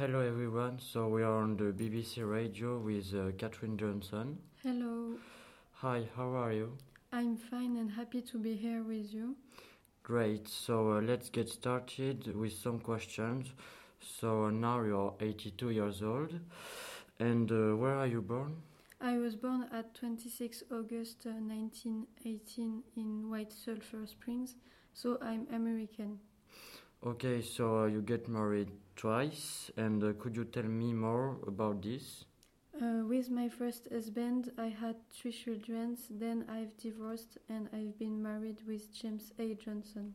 Hello everyone, so we are on the BBC Radio with uh, Katherine Johnson. Hello, Hi, how are you? I'm fine and happy to be here with you. Great, so uh, let's get started with some questions. So uh, now you're 82 years old, and uh, where are you born? I was born at 26 August uh, 1918 in White Sulphur Springs, so I'm American. Okay, so uh, you get married twice, and uh, could you tell me more about this? Uh, with my first husband, I had three children, then I've divorced and I've been married with James A. Johnson.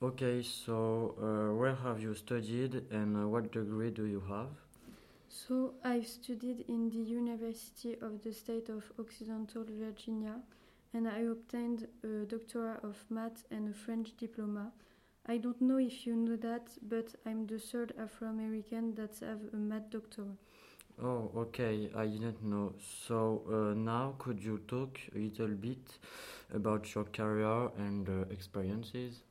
Okay, so uh, where have you studied, and uh, what degree do you have? So I've studied in the University of the State of Occidental Virginia and I obtained a doctorate of math and a French diploma. I don't know if you know that, but I'm the third Afro-American that have a math doctor. Oh, okay, I didn't know. So uh, now could you talk a little bit about your career and uh, experiences?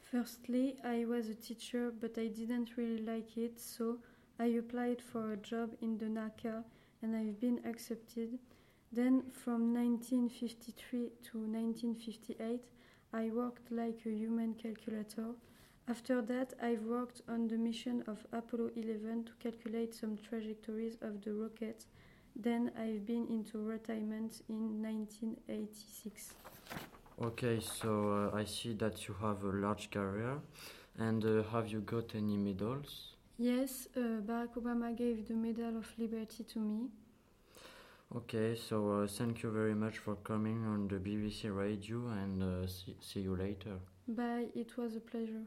Firstly, I was a teacher, but I didn't really like it, so I applied for a job in the NACA and I've been accepted. Then, from 1953 to 1958, I worked like a human calculator. After that, I've worked on the mission of Apollo 11 to calculate some trajectories of the rocket. Then, I've been into retirement in 1986. Okay, so uh, I see that you have a large career, and uh, have you got any medals? Yes, uh, Barack Obama gave the Medal of Liberty to me. Okay, so uh, thank you very much for coming on the BBC Radio, and uh, see, see you later. Bye, it was a pleasure.